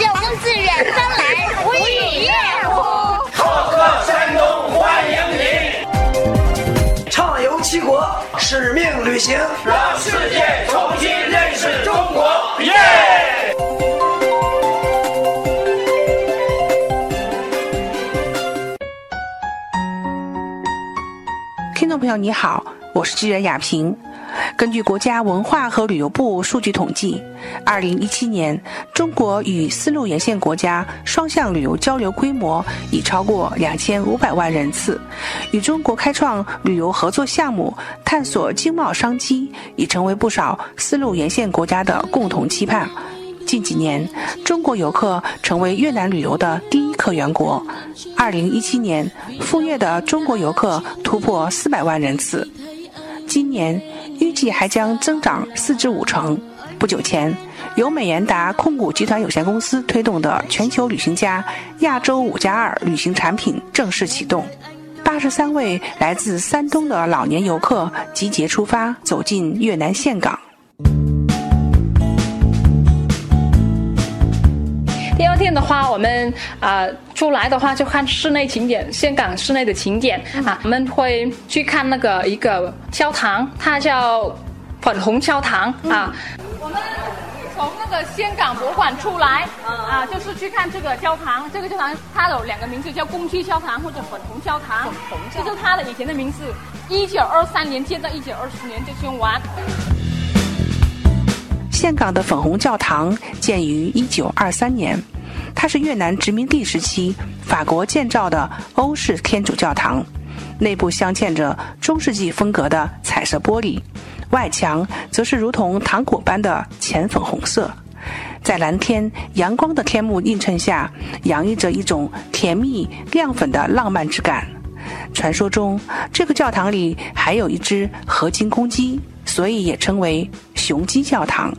有朋自远方来，无以乐乎？好客山东欢迎你，畅游七国，使命旅行，让世界重新认识中国，耶！听众朋友，你好，我是记者雅萍。根据国家文化和旅游部数据统计，二零一七年，中国与丝路沿线国家双向旅游交流规模已超过两千五百万人次。与中国开创旅游合作项目，探索经贸商机，已成为不少丝路沿线国家的共同期盼。近几年，中国游客成为越南旅游的第一客源国。二零一七年，赴越的中国游客突破四百万人次。今年预计还将增长四至五成。不久前，由美颜达控股集团有限公司推动的全球旅行家亚洲五加二旅行产品正式启动。八十三位来自山东的老年游客集结出发，走进越南岘港。天的话，我们啊、呃出来的话就看室内景点，香港室内的景点啊，我们会去看那个一个教堂，它叫粉红教堂啊。我们从那个香港博物馆出来啊，就是去看这个教堂。这个教堂它有两个名字，叫公区教堂或者粉红教堂。这是它的以前的名字。一九二三年建到一九二四年就修完。岘港的粉红教堂建于一九二三年，它是越南殖民地时期法国建造的欧式天主教堂，内部镶嵌着中世纪风格的彩色玻璃，外墙则是如同糖果般的浅粉红色，在蓝天阳光的天幕映衬下，洋溢着一种甜蜜亮粉的浪漫之感。传说中，这个教堂里还有一只合金公鸡，所以也称为雄鸡教堂。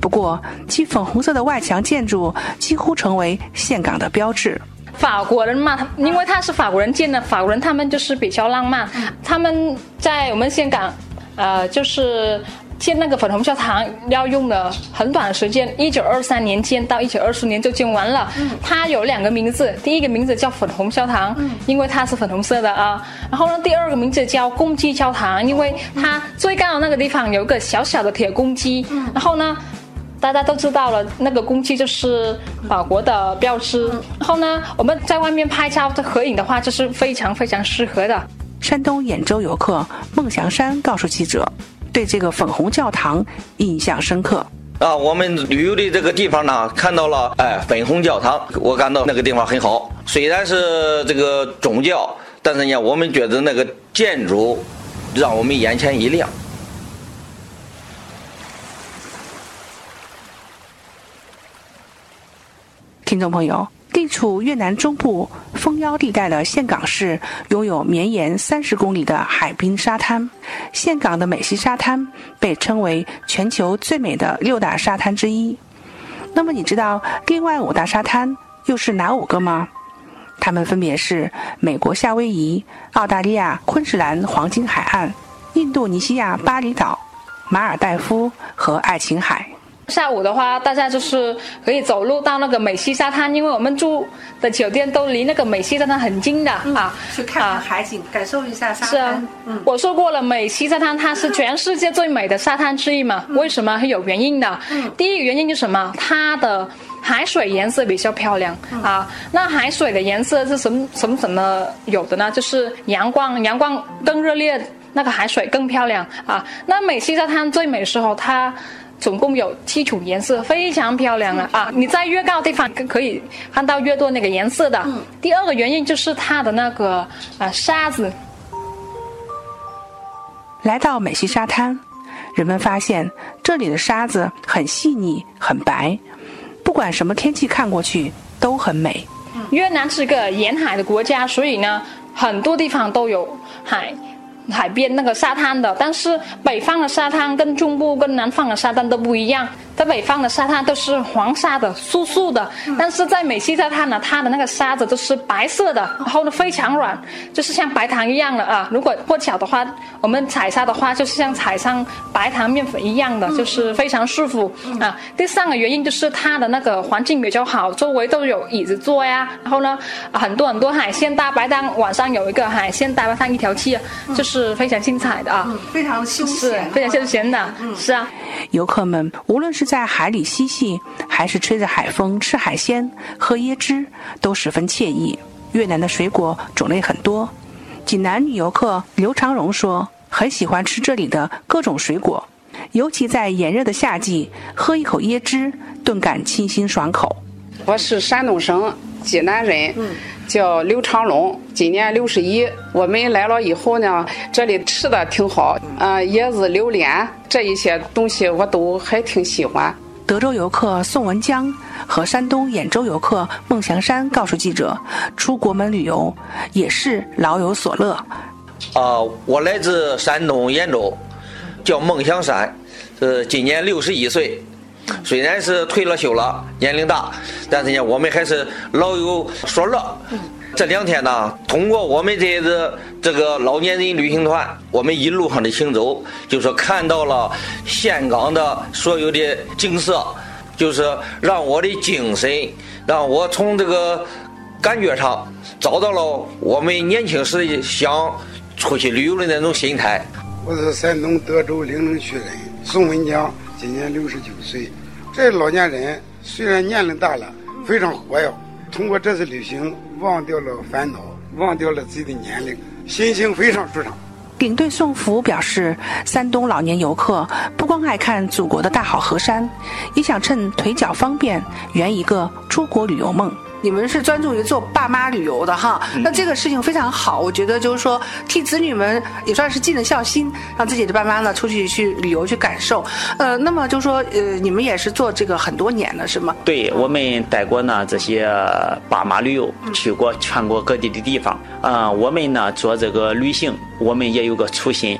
不过，其粉红色的外墙建筑几乎成为岘港的标志。法国人嘛，因为他是法国人建的，法国人他们就是比较浪漫，他们在我们岘港，呃，就是建那个粉红教堂要用了很短的时间，一九二三年建到一九二四年就建完了。它有两个名字，第一个名字叫粉红教堂，因为它是粉红色的啊。然后呢，第二个名字叫公鸡教堂，因为它最高的那个地方有一个小小的铁公鸡。然后呢。大家都知道了，那个公鸡就是法国的标志。然后呢，我们在外面拍照的合影的话，就是非常非常适合的。山东兖州游客孟祥山告诉记者，对这个粉红教堂印象深刻。啊，我们旅游的这个地方呢，看到了哎粉红教堂，我感到那个地方很好。虽然是这个宗教，但是呢，我们觉得那个建筑让我们眼前一亮。听众朋友，地处越南中部蜂腰地带的岘港市，拥有绵延三十公里的海滨沙滩。岘港的美西沙滩被称为全球最美的六大沙滩之一。那么，你知道另外五大沙滩又是哪五个吗？它们分别是美国夏威夷、澳大利亚昆士兰黄金海岸、印度尼西亚巴厘岛、马尔代夫和爱琴海。下午的话，大家就是可以走路到那个美西沙滩，因为我们住的酒店都离那个美西沙滩很近的、啊。去看看海景，感受一下沙滩是啊，我说过了，美西沙滩它是全世界最美的沙滩之一嘛？为什么？是有原因的。第一个原因是什么？它的海水颜色比较漂亮、啊。那海水的颜色是什么什么什么有的呢？就是阳光，阳光更热烈，那个海水更漂亮啊。那美西沙滩最美的时候，它。总共有七种颜色，非常漂亮了啊！你在越高的地方可以看到越多那个颜色的。第二个原因就是它的那个啊沙子。来到美西沙滩，人们发现这里的沙子很细腻、很白，不管什么天气看过去都很美。越南是个沿海的国家，所以呢，很多地方都有海。海边那个沙滩的，但是北方的沙滩跟中部跟南方的沙滩都不一样。在北方的沙滩都是黄沙的、素素的，但是在美西沙滩呢，它的那个沙子都是白色的，然后呢非常软，就是像白糖一样的啊。如果过脚的话，我们踩沙的话，就是像踩上白糖面粉一样的，就是非常舒服啊。第三个原因就是它的那个环境比较好，周围都有椅子坐呀，然后呢很多很多海鲜大白汤，晚上有一个海鲜大白汤一条街，就是非常精彩的啊，非常休是闲，非常休闲的，是啊。游客们无论是在海里嬉戏，还是吹着海风吃海鲜、喝椰汁，都十分惬意。越南的水果种类很多，济南女游客刘长荣说，很喜欢吃这里的各种水果，尤其在炎热的夏季，喝一口椰汁，顿感清新爽口。我是山东省济南人，叫刘长龙，今年六十一。我们来了以后呢，这里吃的挺好，啊、椰子、榴莲这一些东西我都还挺喜欢。德州游客宋文江和山东兖州游客孟祥山告诉记者，出国门旅游也是老有所乐。啊，我来自山东兖州，叫孟祥山，是，今年六十一岁。虽然是退了休了，年龄大，但是呢，我们还是老有所乐。这两天呢，通过我们这个这个老年人旅行团，我们一路上的行走，就是看到了岘港的所有的景色，就是让我的精神，让我从这个感觉上找到了我们年轻时想出去旅游的那种心态。我是山东德州灵城区人，宋文江，今年六十九岁。这老年人虽然年龄大了，非常活跃。通过这次旅行，忘掉了烦恼，忘掉了自己的年龄，心情非常舒畅。领队宋福表示，山东老年游客不光爱看祖国的大好河山，也想趁腿脚方便圆一个出国旅游梦。你们是专注于做爸妈旅游的哈，那这个事情非常好，我觉得就是说替子女们也算是尽了孝心，让自己的爸妈呢出去去旅游去感受。呃，那么就说呃，你们也是做这个很多年了是吗？对我们带过呢这些爸妈旅游，去过全国各地的地方。啊、我们呢做这个旅行，我们也有个初心。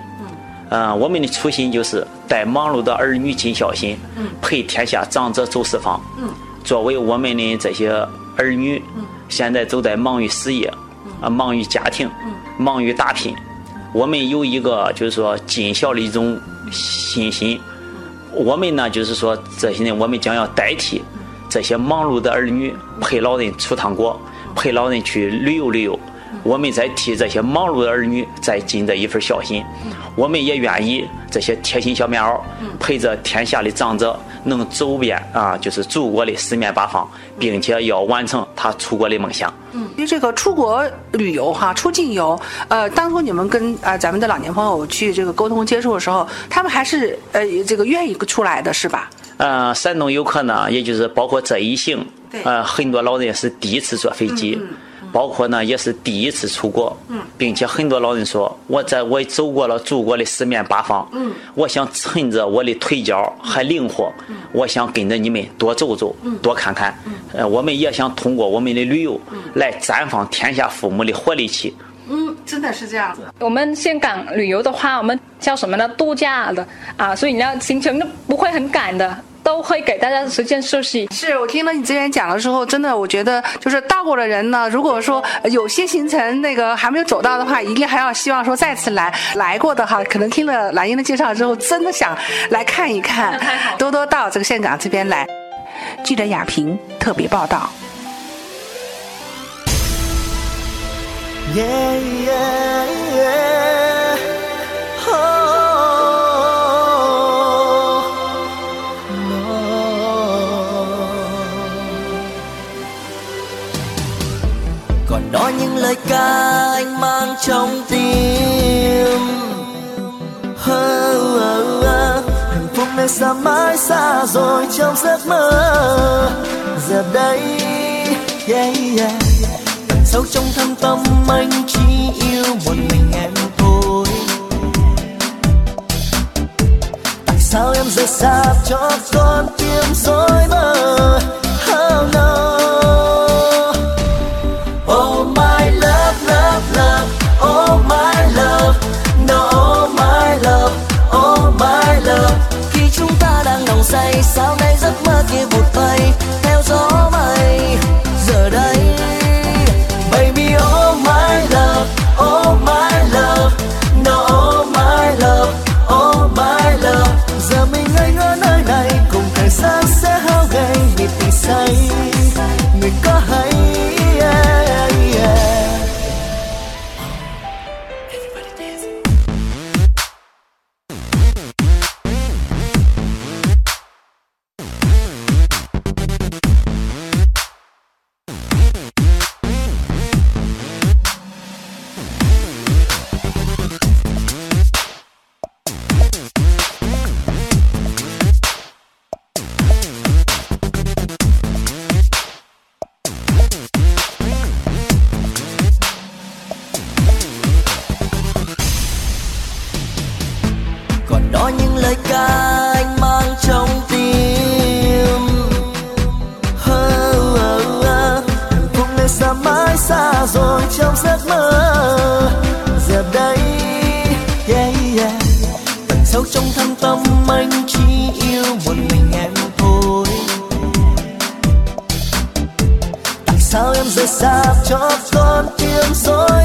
嗯、我们的初心就是带忙碌的儿女尽孝心，嗯陪天下长者走四方。嗯作为我们的这些儿女，现在都在忙于事业，啊，忙于家庭，忙于打拼。我们有一个就是说尽孝的一种信心。我们呢，就是说这些年我们将要代替这些忙碌的儿女，陪老人出趟国，陪老人去旅游旅游。我们在替这些忙碌的儿女再尽这一份孝心，我们也愿意这些贴心小棉袄，陪着天下的长者能走遍啊，就是祖国的四面八方，并且要完成他出国的梦想。因为这个出国旅游哈，出境游，呃，当初你们跟啊、呃咱们的老年朋友去这个沟通接触的时候，他们还是呃这个愿意出来的是吧？呃，山东游客呢，也就是包括这一行对，呃，很多老人是第一次坐飞机，包括呢也是第一次出国，并且很多老人说，我在我走过了祖国的四面八方，我想趁着我的腿脚还灵活，我想跟着你们多走走，多看看，呃，我们也想通过我们的旅游来绽放天下父母的活力气。嗯，真的是这样子。我们香港旅游的话，我们叫什么呢？度假的。啊，所以你要行程都不会很赶的，都会给大家时间休息。是我听了你之前讲的时候，真的我觉得就是到过的人呢，如果说呃有些行程那个还没有走到的话，一定还要希望说再次来来过的哈，可能听了蓝英的介绍之后，真的想来看一看，多多到这个岘港这边来。记者雅萍特别报道。Yeah, yeah, yeah. Nơi xa mãi xa rồi trong giấc mơ. Giờ đây yeah, yeah. sâu trong thâm tâm anh chỉ yêu một mình em thôi. Tại sao em rời xa cho con tim rối bời? Oh no xa mãi xa rồi trong giấc mơ. Giờ đây, yeah yeah. Tận sâu trong thâm tâm, anh chỉ yêu một mình em thôi. Tại sao em rời xa cho con tim rồi